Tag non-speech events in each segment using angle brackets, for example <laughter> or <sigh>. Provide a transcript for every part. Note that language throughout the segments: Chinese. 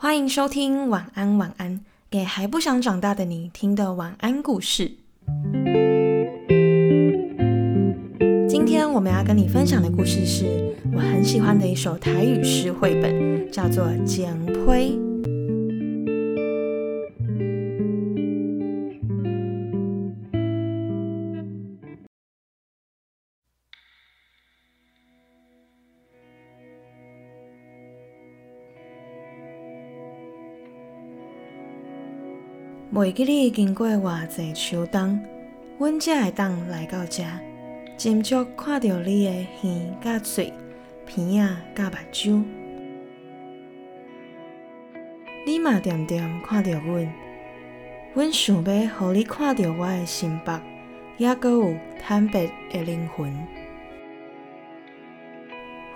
欢迎收听晚安晚安，给还不想长大的你听的晚安故事。今天我们要跟你分享的故事是我很喜欢的一首台语诗绘本，叫做《简胚》。袂记你经过偌济秋冬，阮才会当来到遮，斟酌看到你的耳甲嘴、鼻仔甲目睭。你嘛点点看到阮，阮想要互你看到我的心白，也阁有坦白的灵魂。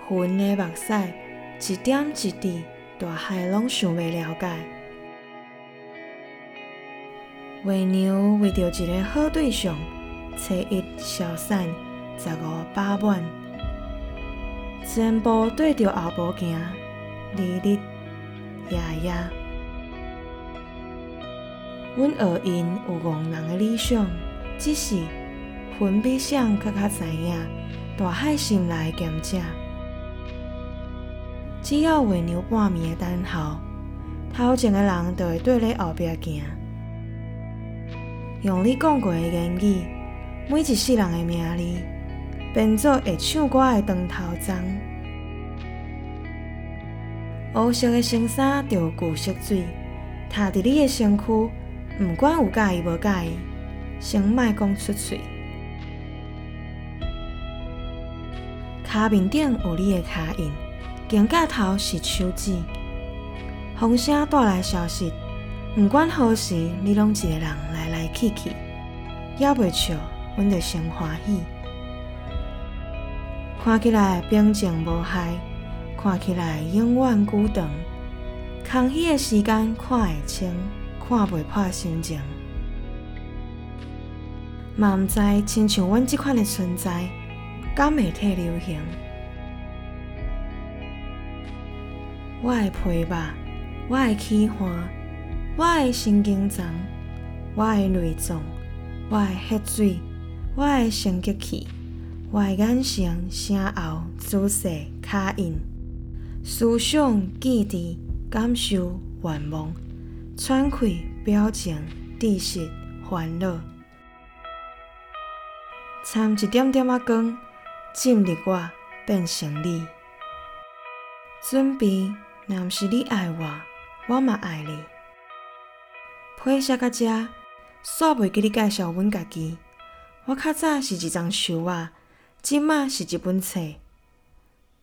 云的目屎，一点一滴，大海拢想要了解。为娘为着一个好对象，初一消散，十五八满，全部对着后步行，日日夜夜。阮学因有戆人的理想，只是分比谁搁较知影大海心内咸涩。只要为娘半暝的等候，头前的人就会对咧后壁行。用你讲过的言语，每一世人的名字，变做会唱歌的长头鬃。乌色的衬衫着旧色水，踏伫你的身躯，毋管有介意无介意，先莫讲出嘴。骹面顶有你的脚印，肩胛头是手指，风声带来消息。毋管何时，你拢一个人来来去去，还袂笑，阮就先欢喜。看起来平静无害，看起来永远孤长。空虚的时间看会清，看袂破心情。嘛毋知亲像阮即款的存在，敢会替流行？我的皮肉，我的喜欢。我的神经丛，我的内脏，我的血水，我的生殖器，我的眼神、声喉、姿势、脚印、思想、记忆、感受、愿望、喘气、表情、知识、烦恼，掺一点点仔光，进入我，变成你。准备，若毋是你爱我，我嘛爱你。配写到遮，煞袂记你介绍阮家己。我较早是一张书啊，即马是一本册。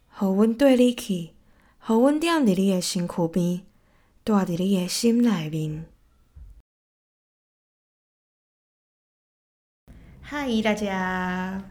互阮缀你去，互阮踮伫你的身躯边，住伫你的心内面。嗨，大家！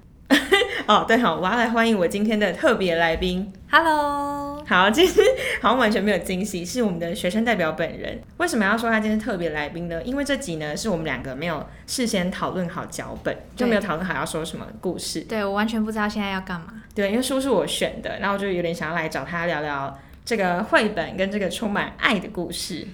哦，对好，我要来欢迎我今天的特别来宾。Hello。好，今天好像完全没有惊喜，是我们的学生代表本人。为什么要说他今天特别来宾呢？因为这集呢是我们两个没有事先讨论好脚本，就没有讨论好要说什么故事。对我完全不知道现在要干嘛。对，因为书是我选的，然后我就有点想要来找他聊聊这个绘本跟这个充满爱的故事。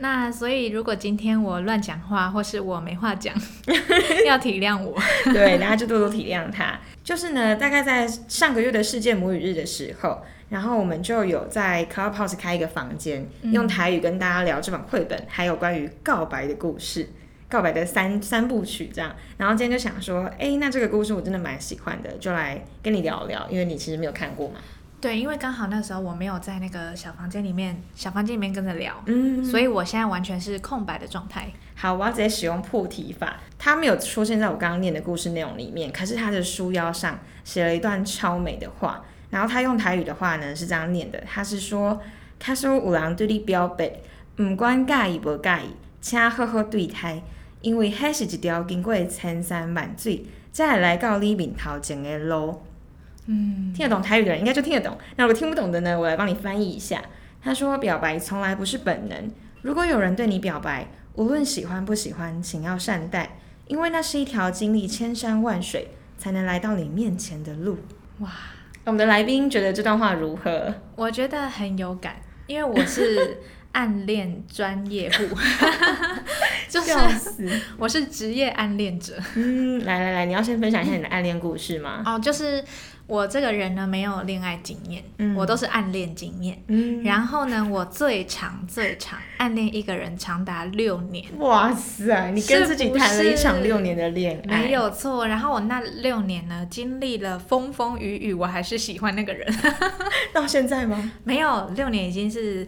那所以如果今天我乱讲话，或是我没话讲，<laughs> 要体谅我。对，大家就多多体谅他。就是呢，大概在上个月的世界母语日的时候。然后我们就有在 Clubhouse 开一个房间，用台语跟大家聊这本绘本，还有关于告白的故事，告白的三三部曲这样。然后今天就想说，哎，那这个故事我真的蛮喜欢的，就来跟你聊聊，因为你其实没有看过嘛。对，因为刚好那时候我没有在那个小房间里面，小房间里面跟着聊，嗯，所以我现在完全是空白的状态。好，我要直接使用破题法，他没有出现在我刚刚念的故事内容里面，可是他的书腰上写了一段超美的话。然后他用台语的话呢是这样念的，他是说：“他说有人对你表白，唔管介意不介意，请好好对待，因为迄是一条经过千山万水，才会来到你面头前的路。”嗯，听得懂台语的人应该就听得懂。那如果听不懂的呢，我来帮你翻译一下。他说：“表白从来不是本能，如果有人对你表白，无论喜欢不喜欢，请要善待，因为那是一条经历千山万水才能来到你面前的路。”哇！我们的来宾觉得这段话如何？我觉得很有感，因为我是暗恋专业户，就是笑死。我是职业暗恋者。嗯，来来来，你要先分享一下你的暗恋故事吗？哦，就是我这个人呢，没有恋爱经验，嗯我都是暗恋经验。嗯，然后呢，我最长最长暗恋一个人长达六年，哇塞，你跟自己谈了一场六年的恋爱，没有错。然后我那六年呢，经历了风风雨雨，我还是喜欢那个人。<laughs> <laughs> 到现在吗？没有，六年已经是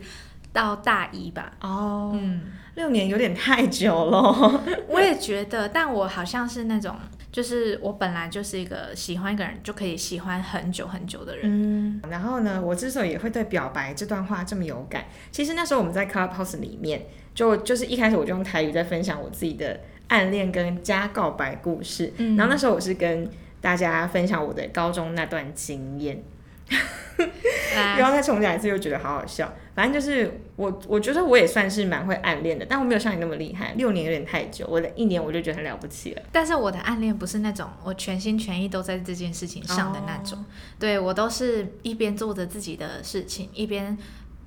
到大一吧。哦，嗯，六年有点太久了。<laughs> 我也觉得，但我好像是那种，就是我本来就是一个喜欢一个人就可以喜欢很久很久的人。嗯，然后呢，我之所以也会对表白这段话这么有感，其实那时候我们在 Clubhouse 里面，就就是一开始我就用台语在分享我自己的暗恋跟加告白故事，嗯。然后那时候我是跟大家分享我的高中那段经验，来 <laughs> 然后再重讲一次又觉得好好笑。反正就是我，我觉得我也算是蛮会暗恋的，但我没有像你那么厉害，六年有点太久，我的一年我就觉得很了不起了。但是我的暗恋不是那种我全心全意都在这件事情上的那种，对我都是一边做着自己的事情，一边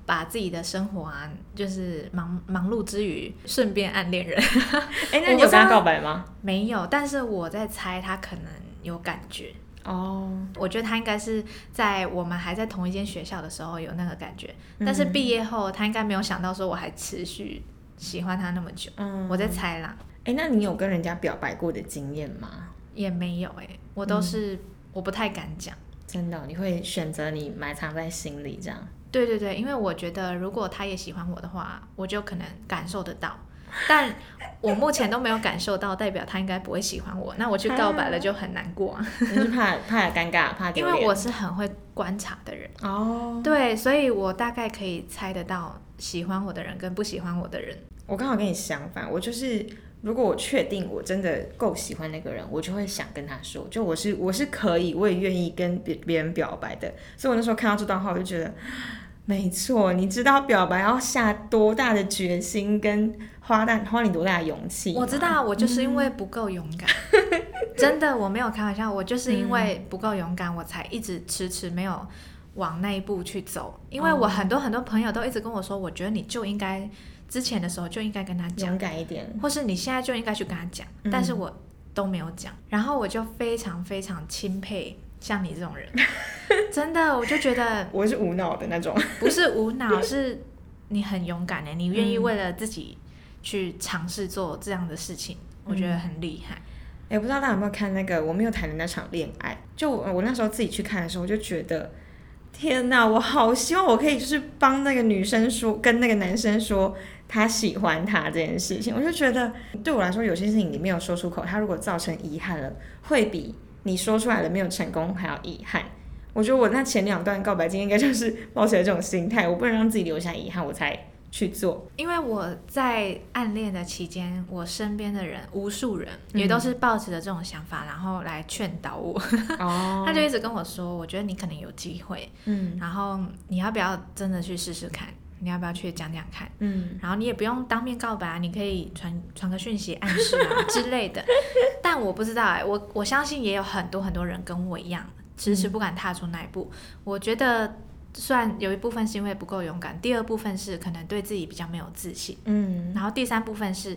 把自己的生活啊，就是忙忙碌之余顺便暗恋人。<laughs> 哎、那你有跟他告白吗？没有，但是我在猜他可能有感觉。哦，我觉得他应该是在我们还在同一间学校的时候有那个感觉，嗯但是毕业后他应该没有想到说我还持续喜欢他那么久。嗯，我在猜啦，哎、那你有跟人家表白过的经验吗？也没有哎、我都是、我不太敢讲。真的哦、你会选择你埋藏在心里这样？对对对，因为我觉得如果他也喜欢我的话，我就可能感受得到。但我目前都没有感受到，代表他应该不会喜欢我。那我去告白了就很难过啊，你是怕怕尴尬，怕？因为我是很会观察的人。哦，对，所以我大概可以猜得到喜欢我的人跟不喜欢我的人。我刚好跟你相反，我就是如果我确定我真的够喜欢那个人，我就会想跟他说，就我是我是可以，我也愿意跟别别人表白的。所以我那时候看到这段话，我就觉得。没错，你知道表白要下多大的决心，跟花大花你多大的勇气？我知道，我就是因为不够勇敢，<laughs> 真的，我没有开玩笑，我就是因为不够勇敢，我才一直迟迟没有往那一步去走。因为我很多很多朋友都一直跟我说，我觉得你就应该之前的时候就应该跟他讲勇，敢一点。或是你现在就应该去跟他讲，但是我都没有讲，然后我就非常非常钦佩像你这种人，<laughs> 真的，我就觉得我是无脑的那种。不是无脑，<laughs> 是你很勇敢的，你愿意为了自己去尝试做这样的事情，我觉得很厉害。哎、不知道大家有没有看那个我没有谈的那场恋爱？就我我那时候自己去看的时候，我就觉得，天哪，我好希望我可以就是帮那个女生说，跟那个男生说他喜欢他这件事情。我就觉得对我来说，有些事情你没有说出口，他如果造成遗憾了，会比你说出来了没有成功还要遗憾。我觉得我那前两段告白经验应该就是抱起了这种心态，我不能让自己留下遗憾，我才去做。因为我在暗恋的期间，我身边的人无数人也都是抱持着这种想法，然后来劝导我。<laughs> 哦他就一直跟我说，我觉得你可能有机会，嗯然后你要不要真的去试试看？你要不要去讲讲看？嗯然后你也不用当面告白啊，你可以传传个讯息暗示啊之类的。<laughs> 但我不知道哎、我我相信也有很多很多人跟我一样，迟迟不敢踏出那一步。我觉得虽然有一部分是因为不够勇敢，第二部分是可能对自己比较没有自信，嗯，然后第三部分是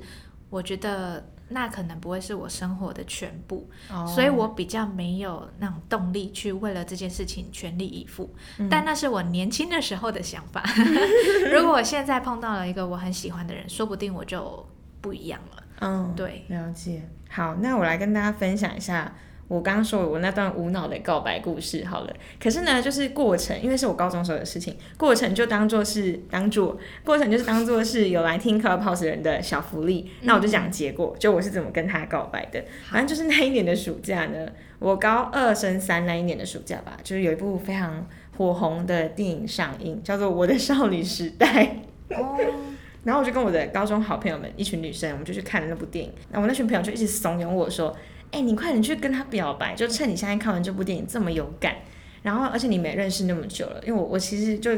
我觉得那可能不会是我生活的全部，哦所以我比较没有那种动力去为了这件事情全力以赴。嗯但那是我年轻的时候的想法。<laughs> 如果我现在碰到了一个我很喜欢的人，说不定我就不一样了。嗯，对，了解。好，那我来跟大家分享一下我刚刚说我那段无脑的告白故事好了。可是呢，就是过程，因为是我高中时候的事情，过程就当做是当做过程就是当做是有来听 Clubhouse 人的小福利。那我就讲结果，就我是怎么跟他告白的。反正就是那一年的暑假呢，我高二升三那一年的暑假吧，就是有一部非常火红的电影上映，叫做《我的少女时代》。哦，<laughs> 然后我就跟我的高中好朋友们，一群女生，我们就去看了那部电影。那我那群朋友就一直怂恿我说：“哎、你快点去跟他表白，就趁你现在看完这部电影这么有感，然后而且你们也认识那么久了，因为我我其实就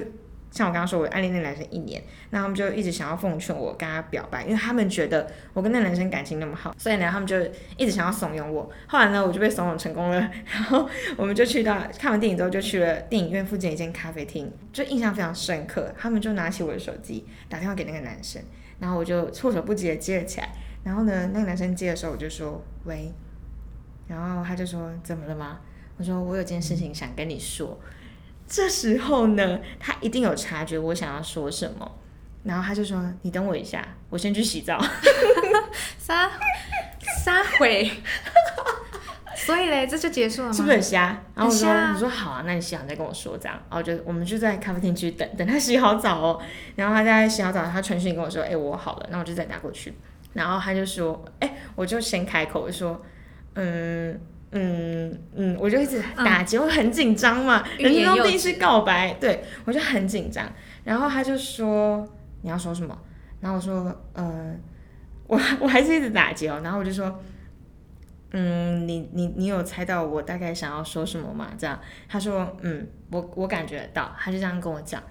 像我刚刚说，我暗恋那男生一年，那他们就一直想要奉劝我跟他表白，因为他们觉得我跟那男生感情那么好，所以呢，他们就一直想要怂恿我。后来呢，我就被怂恿成功了，然后我们就去到看完电影之后，就去了电影院附近一间咖啡厅，就印象非常深刻。他们就拿起我的手机打电话给那个男生，然后我就措手不及的接了起来。然后呢，那个男生接的时候，我就说喂，然后他就说怎么了吗？我说我有件事情想跟你说。这时候呢，他一定有察觉我想要说什么，然后他就说：“你等我一下，我先去洗澡。<laughs> ”撒撒回，<laughs> 所以嘞，这就结束了吗？是不是很瞎？然后我说：“我说好啊，那你洗好再跟我说这样。”然后就我们就在咖啡厅继续等等他洗好澡哦。然后他在洗好澡，他传讯跟我说：“哎、我好了。”那我就再打过去。然后他就说：“哎、我就先开口说，嗯。”嗯嗯，我就一直打结，我很紧张嘛，人生中第一次告白，对我就很紧张。然后他就说你要说什么？然后我说呃，我 <laughs> 我还是一直打结哦。然后我就说，嗯，你你你有猜到我大概想要说什么吗？这样他说嗯，我我感觉得到，他就这样跟我讲。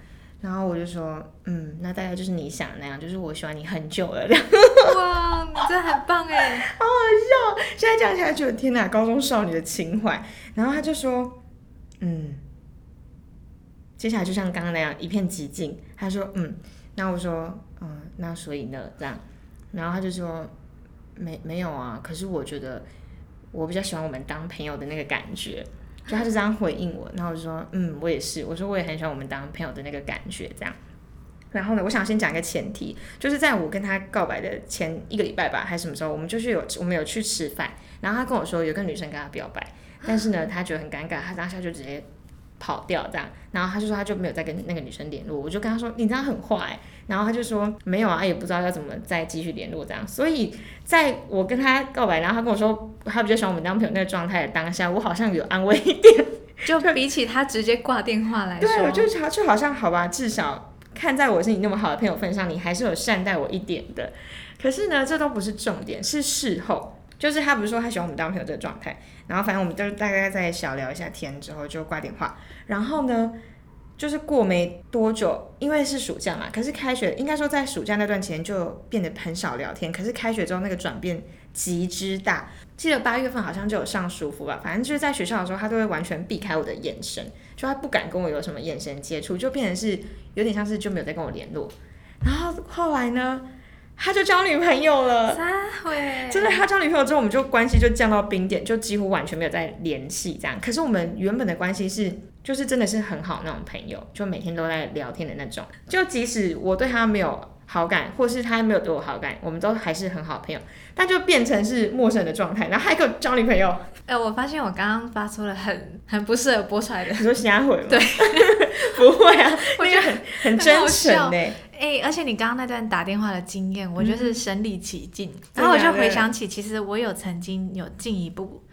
然后我就说嗯，那大概就是你想的那样，就是我喜欢你很久了。<laughs> 哇，你真的很棒哎！好好笑，现在讲起来觉得天哪，高中少女的情怀。然后他就说，嗯，接下来就像刚刚那样一片寂静。他说，嗯，那我说，嗯，那所以呢，这样，然后他就说，没没有啊，可是我觉得我比较喜欢我们当朋友的那个感觉。就他就这样回应我，然后我就说，嗯，我也是，我说我也很喜欢我们当朋友的那个感觉，这样。然后呢，我想先讲一个前提，就是在我跟他告白的前一个礼拜吧，还是什么时候，我们就是有我们有去吃饭，然后他跟我说有个女生跟他表白，但是呢，他觉得很尴尬，他当下就直接跑掉这样，然后他就说他就没有再跟那个女生联络，我就跟他说你这样很坏、然后他就说没有啊，也不知道要怎么再继续联络这样，所以在我跟他告白，然后他跟我说他比较喜欢我们当朋友那个状态的当下，我好像有安慰一点。<laughs> 就比起他直接挂电话来说，对，我就好就好像好吧，至少看在我是你那么好的朋友份上，你还是有善待我一点的。可是呢，这都不是重点，是事后。就是他不是说他喜欢我们当朋友这个状态，然后反正我们就大概在小聊一下天之后就挂电话，然后呢，就是过没多久，因为是暑假嘛，可是开学应该说在暑假那段期间就变得很少聊天，可是开学之后那个转变极之大。记得八月份好像就有上舒服吧，反正就是在学校的时候，他都会完全避开我的眼神，就他不敢跟我有什么眼神接触，就变成是有点像是就没有再跟我联络。然后后来呢，他就交女朋友了。撒回，真的，他交女朋友之后，我们就关系就降到冰点，就几乎完全没有再联系这样。可是我们原本的关系是，就是真的是很好那种朋友，就每天都在聊天的那种。就即使我对他没有好感，或是他没有对我好感，我们都还是很好的朋友。但就变成是陌生人的状态，然后还给我交女朋友，哎、我发现我刚刚发出了很很不适合播出来的。你，说瞎回吗？对，<laughs> 不会啊，<laughs> 我觉得那个很很真诚呢。哎、而且你刚刚那段打电话的经验，我就是身临其境，真然后我就回想起，其实我有曾经有进一步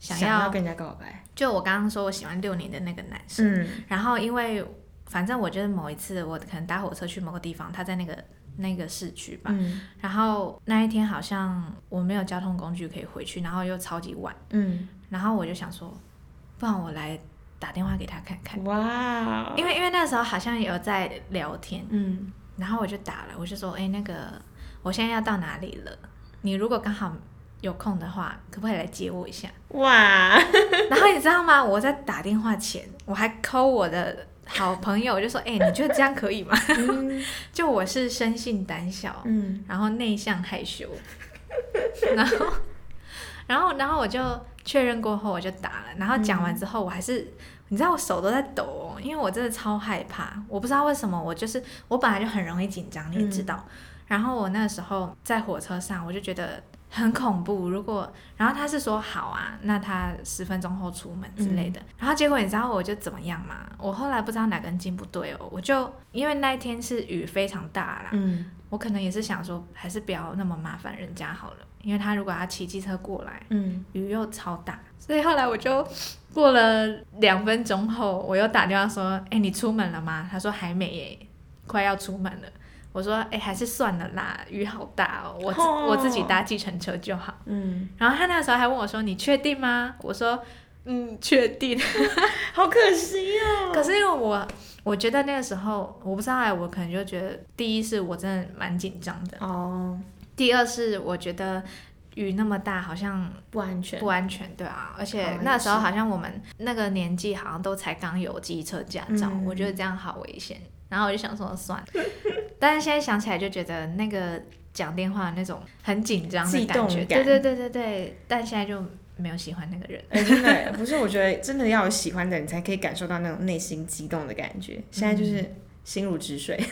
想要，要跟人家告白，就我刚刚说我喜欢六年的那个男生，嗯。然后因为反正我觉得某一次我可能搭火车去某个地方，他在那个那个市区吧，嗯。然后那一天好像我没有交通工具可以回去，然后又超级晚，嗯，然后我就想说，不然我来打电话给他看看，哇，因为因为那时候好像有在聊天，嗯。然后我就打了，我就说，哎、那个我现在要到哪里了？你如果刚好有空的话，可不可以来接我一下？哇，<laughs> 然后你知道吗？我在打电话前，我还 call 我的好朋友，我就说，哎、你觉得这样可以吗？<laughs> 嗯就我是生性胆小，嗯然后内向害羞，<laughs> 然后，然后，然后我就确认过后，我就打了。然后讲完之后，我还是，你知道我手都在抖哦，因为我真的超害怕。我不知道为什么，我就是我本来就很容易紧张，你也知道。然后我那时候在火车上，我就觉得很恐怖。如果，然后他是说好啊，那他十分钟后出门之类的。然后结果你知道我就怎么样吗？我后来不知道哪根筋不对哦，我就因为那一天是雨非常大啦，嗯我可能也是想说，还是不要那么麻烦人家好了，因为他如果要骑机车过来，嗯雨又超大，所以后来我就过了两分钟后，我又打电话说：“哎、你出门了吗？”他说：“还没耶，快要出门了。”我说：“哎、还是算了啦，雨好大哦，我我自己搭计程车就好。嗯”然后他那时候还问我说：“你确定吗？”我说：“嗯，确定。<laughs> 好可惜哦。可是因为我我觉得那个时候，我不知道哎，我可能就觉得，第一是我真的蛮紧张的，哦，第二是我觉得雨那么大，好像不安全不。安全，对啊，而且那时候好像我们那个年纪好像都才刚有机车驾照，嗯我觉得这样好危险，然后我就想说算了，但是现在想起来就觉得那个讲电话的那种很紧张的感觉，对对对对对，但现在就没有喜欢那个人，哎、真的不是，我觉得真的要有喜欢的人才可以感受到那种内心激动的感觉。现在就是心如止水。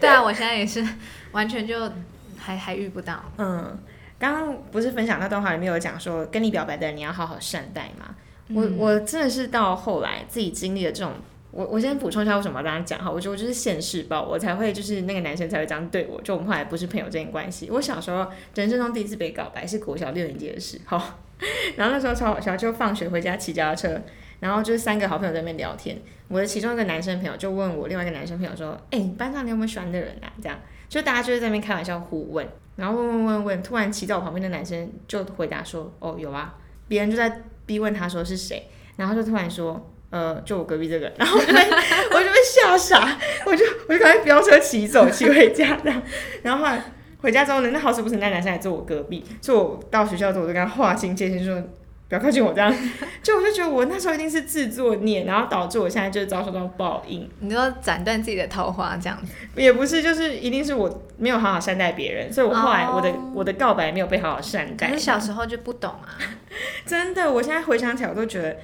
对啊，我现在也是完全就还 <laughs> 还遇不到，嗯，刚刚不是分享那段话里面有讲说，跟你表白的人你要好好善待嘛。我嗯我真的是到后来自己经历了这种，我我先补充一下为什么要这样讲哈，我觉得我就是现世报，我才会就是那个男生才会这样对我，就我们后来不是朋友这件关系。我小时候人生中第一次被告白是国小六年级的时候，<laughs> 然后那时候超好笑，就放学回家骑脚踏车，然后就是三个好朋友在那边聊天，我的其中一个男生朋友就问我另外一个男生朋友说，哎、班上你有没有喜欢的人啊？这样。就大家就是在那边开玩笑互问，然后问问问问，突然骑在我旁边的男生就回答说：“哦，有啊。”别人就在逼问他说是谁，然后就突然说：“呃，就我隔壁这个。”然后我就被我就被吓傻，我就我就赶快飙车骑走，骑回家这样。然后后来回家之后呢，那好死不死那男生还坐我隔壁，所以我到学校之后我就跟他划清界限，就说。不要靠近我这样，<laughs> 就我就觉得我那时候一定是自作孽，然后导致我现在就是遭受到报应。你说斩断自己的桃花这样子，也不是，就是一定是我没有好好善待别人，所以我后来我的、哦我的告白没有被好好善待。可是小时候就不懂啊，<laughs> 真的，我现在回想起来，我都觉得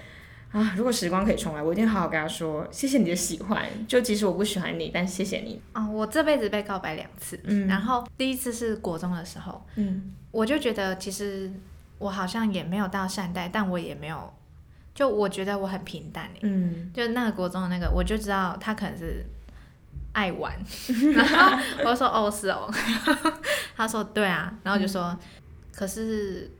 啊，如果时光可以重来，我一定好好跟他说，谢谢你的喜欢，就即使我不喜欢你，但谢谢你。哦，我这辈子被告白两次，嗯。然后第一次是国中的时候，嗯。我就觉得其实我好像也没有到善待，但我也没有，就我觉得我很平淡欸。嗯，就那个国中的那个，我就知道他可能是爱玩，<laughs> <laughs> 然后我就说哦是哦，他说对啊，然后就说、可是。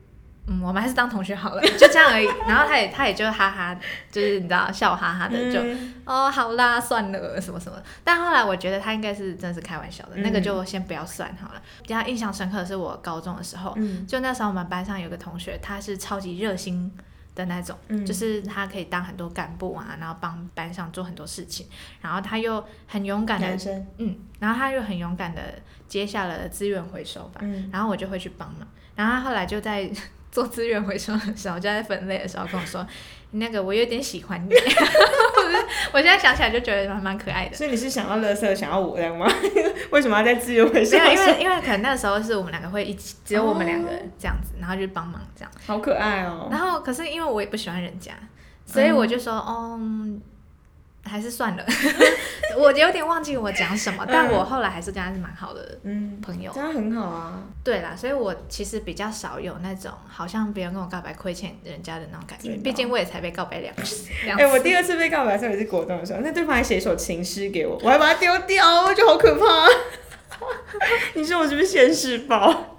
嗯，我们还是当同学好了，<laughs> 就这样而已。然后他也他也就哈哈，就是你知道笑哈哈的，就嗯。哦，好啦，算了，什么什么。但后来我觉得他应该是真的是开玩笑的，嗯。那个就先不要算好了。比较印象深刻的是我高中的时候，嗯。就那时候我们班上有个同学，他是超级热心的那种，嗯。就是他可以当很多干部啊，然后帮班上做很多事情，然后他又很勇敢的男，生，嗯，然后他又很勇敢的接下了资源回收吧，嗯。然后我就会去帮忙，然后他后来就在做资源回收的时候，就在分类的时候跟我说，那个我有点喜欢你，<laughs> 我现在想起来就觉得还蛮可爱的。所以你是想要乐色，想要我这样吗？<laughs> 为什么要在资源回收没有，因？为因为可能那时候是我们两个会一起，只有我们两个这样子，然后就帮忙这样。好可爱哦。然后可是因为我也不喜欢人家，所以我就说，哦，嗯还是算了。<laughs> 我有点忘记我讲什么，但我后来还是跟他是蛮好的嗯，朋友这。样很好啊。对啦，所以我其实比较少有那种好像别人跟我告白亏欠人家的那种感觉，毕竟我也才被告白两次。<laughs> 两哎、次我第二次被告白的时候也是国中的时候，那对方还写一首情诗给我，我还把它丢掉，我觉得好可怕。<laughs> 你说我是不是现世报？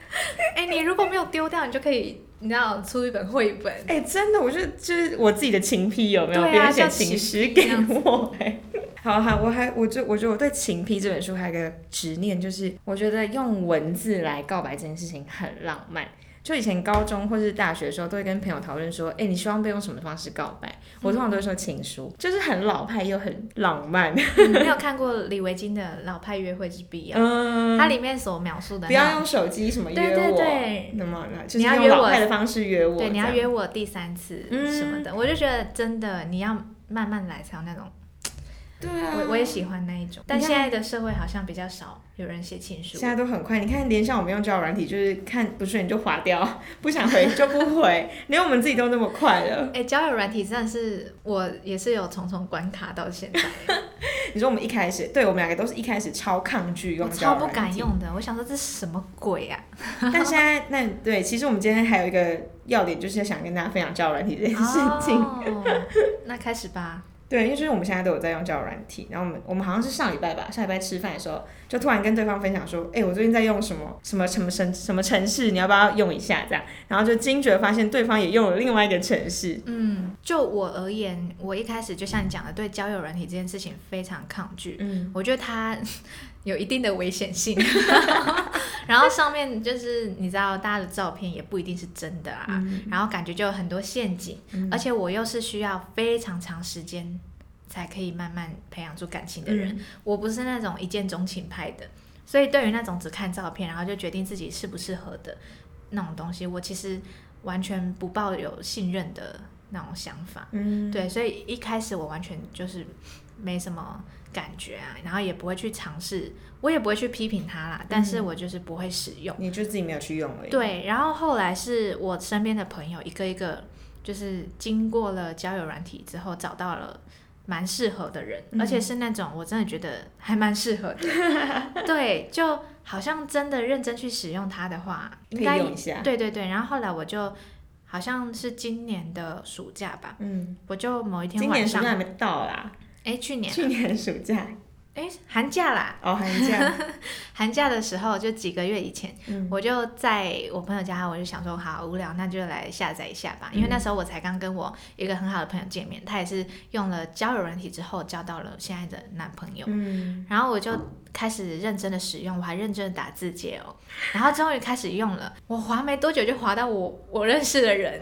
哎、你如果没有丢掉，你就可以，你知道出一本绘本。哎、真的，我就就是我自己的情批有没有？别人写叫情诗情给我、哎，<laughs> 好好，我还我就我觉得我对《情批》这本书还有一个执念，就是我觉得用文字来告白这件事情很浪漫。就以前高中或是大学的时候，都会跟朋友讨论说，哎、你希望被用什么方式告白？我通常都会说情书，就是很老派又很浪漫。<laughs> 你没有看过李维京的《老派约会之必要》？嗯，它里面所描述的不要用手机什么约对对我，对那么就是你要约我用老派的方式约我，对，你要约我第三次嗯什么的，我就觉得真的你要慢慢来才有那种，对啊，我我也喜欢那一种。但现在的社会好像比较少有人写情书现，在都很快，你看，连像我们用交友软体，就是看不顺眼就划掉，不想回就不回，连我们自己都那么快了。哎、交友软体真的是我也是有重重关卡到现在，<laughs> 你说我们一开始，对我们两个都是一开始超抗拒用交超不友软体，敢用的。我想说这是什么鬼啊？<laughs> 但现在那对，其实我们今天还有一个要点，就是想跟大家分享交友软体这件事情。哦，那开始吧。对，因为就是我们现在都有在用交友软体，然后我们我们好像是上礼拜吧，上礼拜吃饭的时候，就突然跟对方分享说，哎、我最近在用什么什么什么城什么城市，你要不要用一下这样？然后就惊觉发现对方也用了另外一个城市，嗯，就我而言，我一开始就像你讲的，对交友软体这件事情非常抗拒。嗯，我觉得它有一定的危险性，<laughs> 然后上面就是你知道，大家的照片也不一定是真的啊，嗯。然后感觉就有很多陷阱，而且我又是需要非常长时间才可以慢慢培养出感情的人，嗯。我不是那种一见钟情派的，所以对于那种只看照片然后就决定自己适不适合的那种东西，我其实完全不抱有信任的那种想法。嗯，对，所以一开始我完全就是没什么感觉啊，然后也不会去尝试，我也不会去批评它啦，但是我就是不会使用。你就自己没有去用而已。，对，然后后来是我身边的朋友一个一个，就是经过了交友软体之后，找到了蛮适合的人，而且是那种我真的觉得还蛮适合的。<laughs> 对，就好像真的认真去使用它的话，应该用一下。对对对。然后后来我就好像是今年的暑假吧，嗯，我就某一天晚上，年暑假还没到啦，哎，去年去年暑假。<laughs> 哎寒假啦，哦，寒假，<laughs> 寒假的时候就几个月以前，嗯。我就在我朋友家，我就想说好无聊，那就来下载一下吧。因为那时候我才刚跟我一个很好的朋友见面，他也是用了交友软体之后交到了现在的男朋友，嗯，然后我就开始认真的使用，我还认真的打字节哦，然后终于开始用了，我滑没多久就滑到我我认识的人，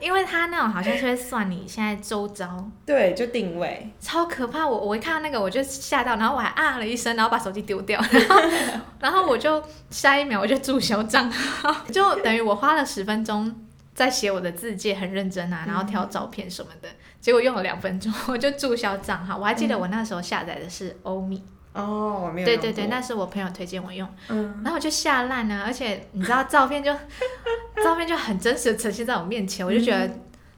因为他那种好像是会算你现在周遭，对，就定位，超可怕！我我一看到那个我就吓到，然后我还啊了一声，然后把手机丢掉，然 <laughs> 后然后我就下一秒我就注销账号，就等于我花了十分钟在写我的字界，很认真啊，然后挑照片什么的，结果用了两分钟我就注销账号。我还记得我那时候下载的是欧米，哦，我没有用对对对，那是我朋友推荐我用，嗯，然后我就吓烂了，而且你知道照片就 <laughs> 照片就很真实的呈现在我面前，我就觉得。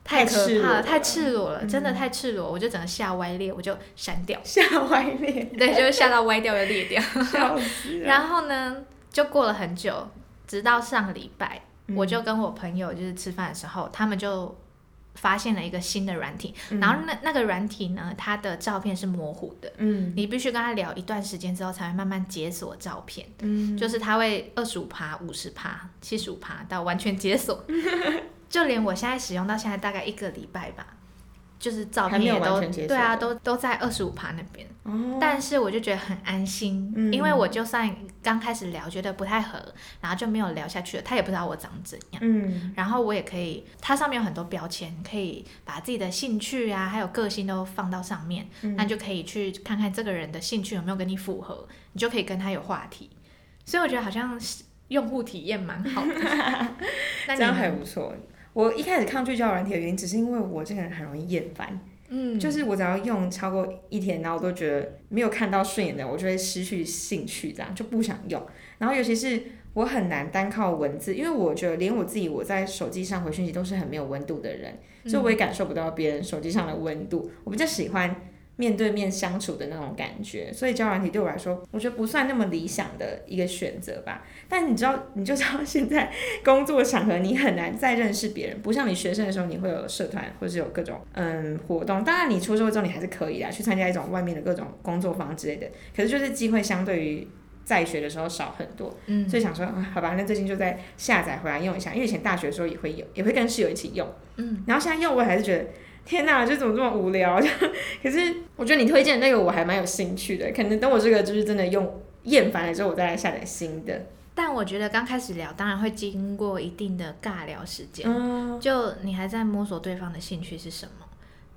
太可怕了，太赤裸了真的嗯太赤裸，我就整个吓歪裂，我就删掉。吓歪裂，对，就是吓到歪掉又裂掉。笑死了。然后呢，就过了很久，直到上个礼拜，嗯我就跟我朋友就是吃饭的时候，他们就发现了一个新的软体，然后那那个软体呢，它的照片是模糊的，嗯。你必须跟他聊一段时间之后，才会慢慢解锁照片，嗯，就是他会二十五趴、五十趴、七十五趴到完全解锁，<laughs> 就连我现在使用到现在大概一个礼拜吧。就是照片也都对啊，都都在二十五趴那边，哦，但是我就觉得很安心，嗯因为我就算刚开始聊觉得不太合，然后就没有聊下去了，他也不知道我长怎样。嗯然后我也可以，它上面有很多标签，可以把自己的兴趣啊，还有个性都放到上面，嗯那就可以去看看这个人的兴趣有没有跟你符合，你就可以跟他有话题。所以我觉得好像是用户体验蛮好的。<laughs> 那这样还不错。我一开始抗拒交友软体的原因，只是因为我这个人很容易厌烦，嗯，就是我只要用超过一天，然后我都觉得没有看到顺眼的，我就会失去兴趣，这样就不想用。然后尤其是我很难单靠文字，因为我觉得连我自己我在手机上回讯息都是很没有温度的人，所以我也感受不到别人手机上的温度。我比较喜欢面对面相处的那种感觉，所以交友软体对我来说，我觉得不算那么理想的一个选择吧。但你知道，你就知道现在工作场合你很难再认识别人，不像你学生的时候你会有社团或是有各种嗯活动。当然你出社会之后你还是可以啊，去参加一种外面的各种工作坊之类的，可是就是机会相对于。在学的时候少很多，嗯所以想说，啊好吧，那最近就在下载回来用一下，因为以前大学的时候也会有，也会跟室友一起用，嗯，然后现在用我还是觉得，天哪，这怎么这么无聊？就 <laughs> 可是我觉得你推荐的那个我还蛮有兴趣的，可能等我这个就是真的用厌烦了之后，我再来下载新的。但我觉得刚开始聊，当然会经过一定的尬聊时间。嗯，就你还在摸索对方的兴趣是什么。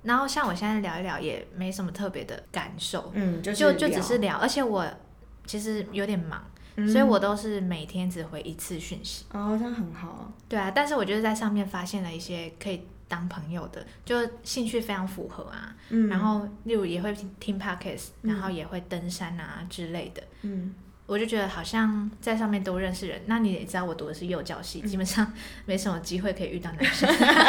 然后像我现在聊一聊，也没什么特别的感受，嗯，就是就就只是聊，而且我其实有点忙，嗯所以我都是每天只回一次讯息。哦，这样很好。对啊，但是我就是在上面发现了一些可以当朋友的，就兴趣非常符合啊。嗯，然后例如也会听听 podcast，然后也会登山啊之类的。嗯我就觉得好像在上面都认识人，那你也知道我读的是幼教系，基本上没什么机会可以遇到男生。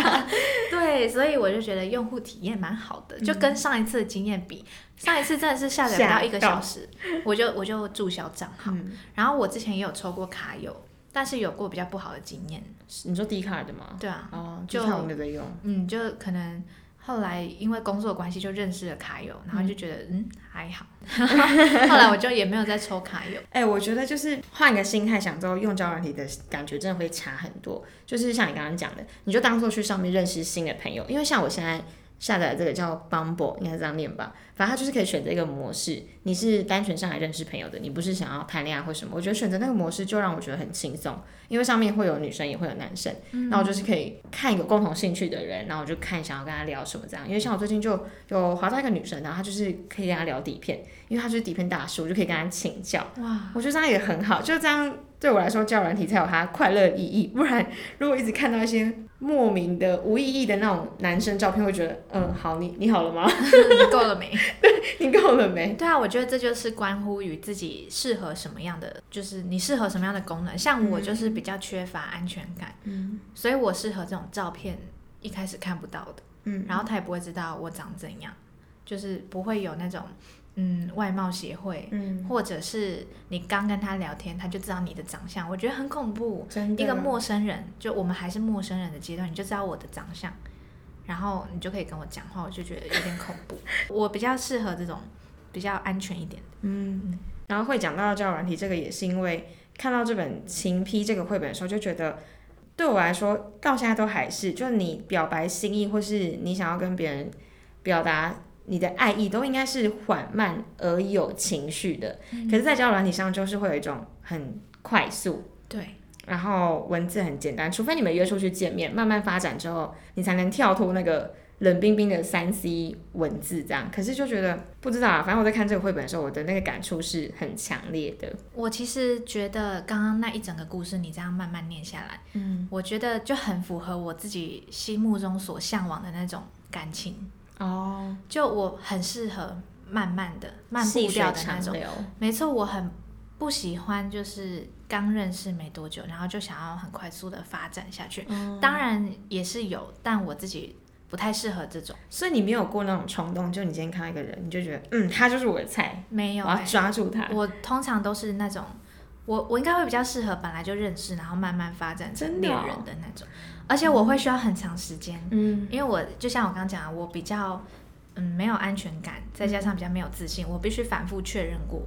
<laughs> 对，所以我就觉得用户体验蛮好的，就跟上一次的经验比，上一次真的是下载不到一个小时，我就我就注销账号。嗯，然后我之前也有抽过卡友，但是有过比较不好的经验。你说 D 卡的吗？对啊，哦，就我们有在用。嗯，就可能后来因为工作关系就认识了卡友，然后就觉得嗯还好，<laughs> 后来我就也没有再抽卡友。<laughs> 哎、我觉得就是换个心态想之后，用交友软体的感觉真的会差很多。就是像你刚刚讲的，你就当做去上面认识新的朋友，因为像我现在下载这个叫 Bumble，应该是这样念吧。反正它就是可以选择一个模式，你是单纯上来认识朋友的，你不是想要谈恋爱或什么。我觉得选择那个模式就让我觉得很轻松，因为上面会有女生也会有男生，那我就是可以看有共同兴趣的人，然后我就看想要跟他聊什么这样。因为像我最近就有划到一个女生，然后她就是可以跟她聊底片，因为她就是底片大师，我就可以跟她请教。哇，我觉得这样也很好，就这样对我来说，交友软体才有它快乐意义。不然，如果一直看到一些莫名的、无意义的那种男生照片，会觉得，嗯，好，你你好了吗？<laughs> 你够了没？对你够了没？对啊，我觉得这就是关乎于自己适合什么样的，就是你适合什么样的功能。像我就是比较缺乏安全感，嗯所以我适合这种照片一开始看不到的，嗯，然后他也不会知道我长怎样，就是不会有那种嗯外貌协会，嗯，或者是你刚跟他聊天，他就知道你的长相，我觉得很恐怖。真的一个陌生人，就我们还是陌生人的阶段，你就知道我的长相，然后你就可以跟我讲话，我就觉得有点恐怖。<laughs> 我比较适合这种比较安全一点的。嗯，然后会讲到交友软体，这个也是因为看到这本《情批》这个绘本的时候，就觉得对我来说到现在都还是，就是你表白心意或是你想要跟别人表达你的爱意，都应该是缓慢而有情绪的。可是，在交友软体上，就是会有一种很快速。对，然后文字很简单，除非你们约出去见面，慢慢发展之后，你才能跳脱那个冷冰冰的三 C 文字这样。可是就觉得不知道啊，反正我在看这个绘本的时候，我的那个感触是很强烈的。我其实觉得刚刚那一整个故事，你这样慢慢念下来，嗯，我觉得就很符合我自己心目中所向往的那种感情。哦，就我很适合慢慢的、慢步调的那种。没错，我很不喜欢就是刚认识没多久，然后就想要很快速的发展下去。嗯当然也是有，但我自己不太适合这种。所以你没有过那种冲动，就你今天看到一个人，你就觉得，嗯，他就是我的菜，没有、我要欸，抓住他。我通常都是那种，我我应该会比较适合本来就认识，然后慢慢发展成恋人的那种。而且我会需要很长时间，嗯因为我就像我刚刚讲的，我比较嗯没有安全感，再加上比较没有自信，我必须反复确认过。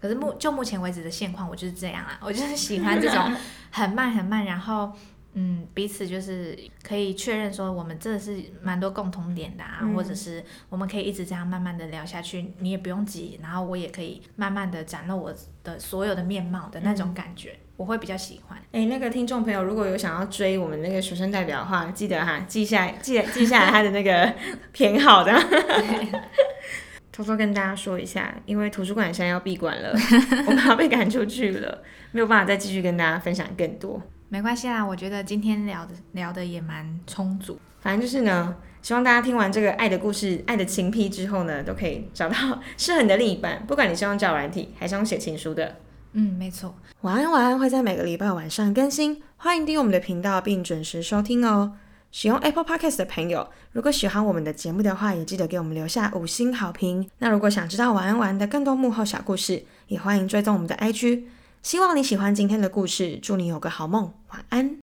可是目就目前为止的现况，我就是这样啊，我就是喜欢这种很慢很慢，然后嗯彼此就是可以确认说我们真的是蛮多共同点的啊，嗯或者是我们可以一直这样慢慢的聊下去，你也不用急，然后我也可以慢慢的展露我的所有的面貌的那种感觉，我会比较喜欢。哎、那个听众朋友，如果有想要追我们那个学生代表的话，记得哈，记下来，记记下来他的那个偏好的。<laughs> 偷偷跟大家说一下，因为图书馆现在要闭馆了，我们要被赶出去了，没有办法再继续跟大家分享更多。没关系啦，我觉得今天聊的聊的也蛮充足。反正就是呢，希望大家听完这个爱的故事、爱的情批之后呢，都可以找到 <laughs> 适合你的另一半，不管你是用交友软体还是用写情书的。嗯，没错。晚安晚安会在每个礼拜晚上更新，欢迎订阅我们的频道并准时收听哦。使用 Apple Podcast 的朋友，如果喜欢我们的节目的话，也记得给我们留下五星好评。那如果想知道晚安晚安的更多幕后小故事，也欢迎追踪我们的 IG。希望你喜欢今天的故事，祝你有个好梦，晚安。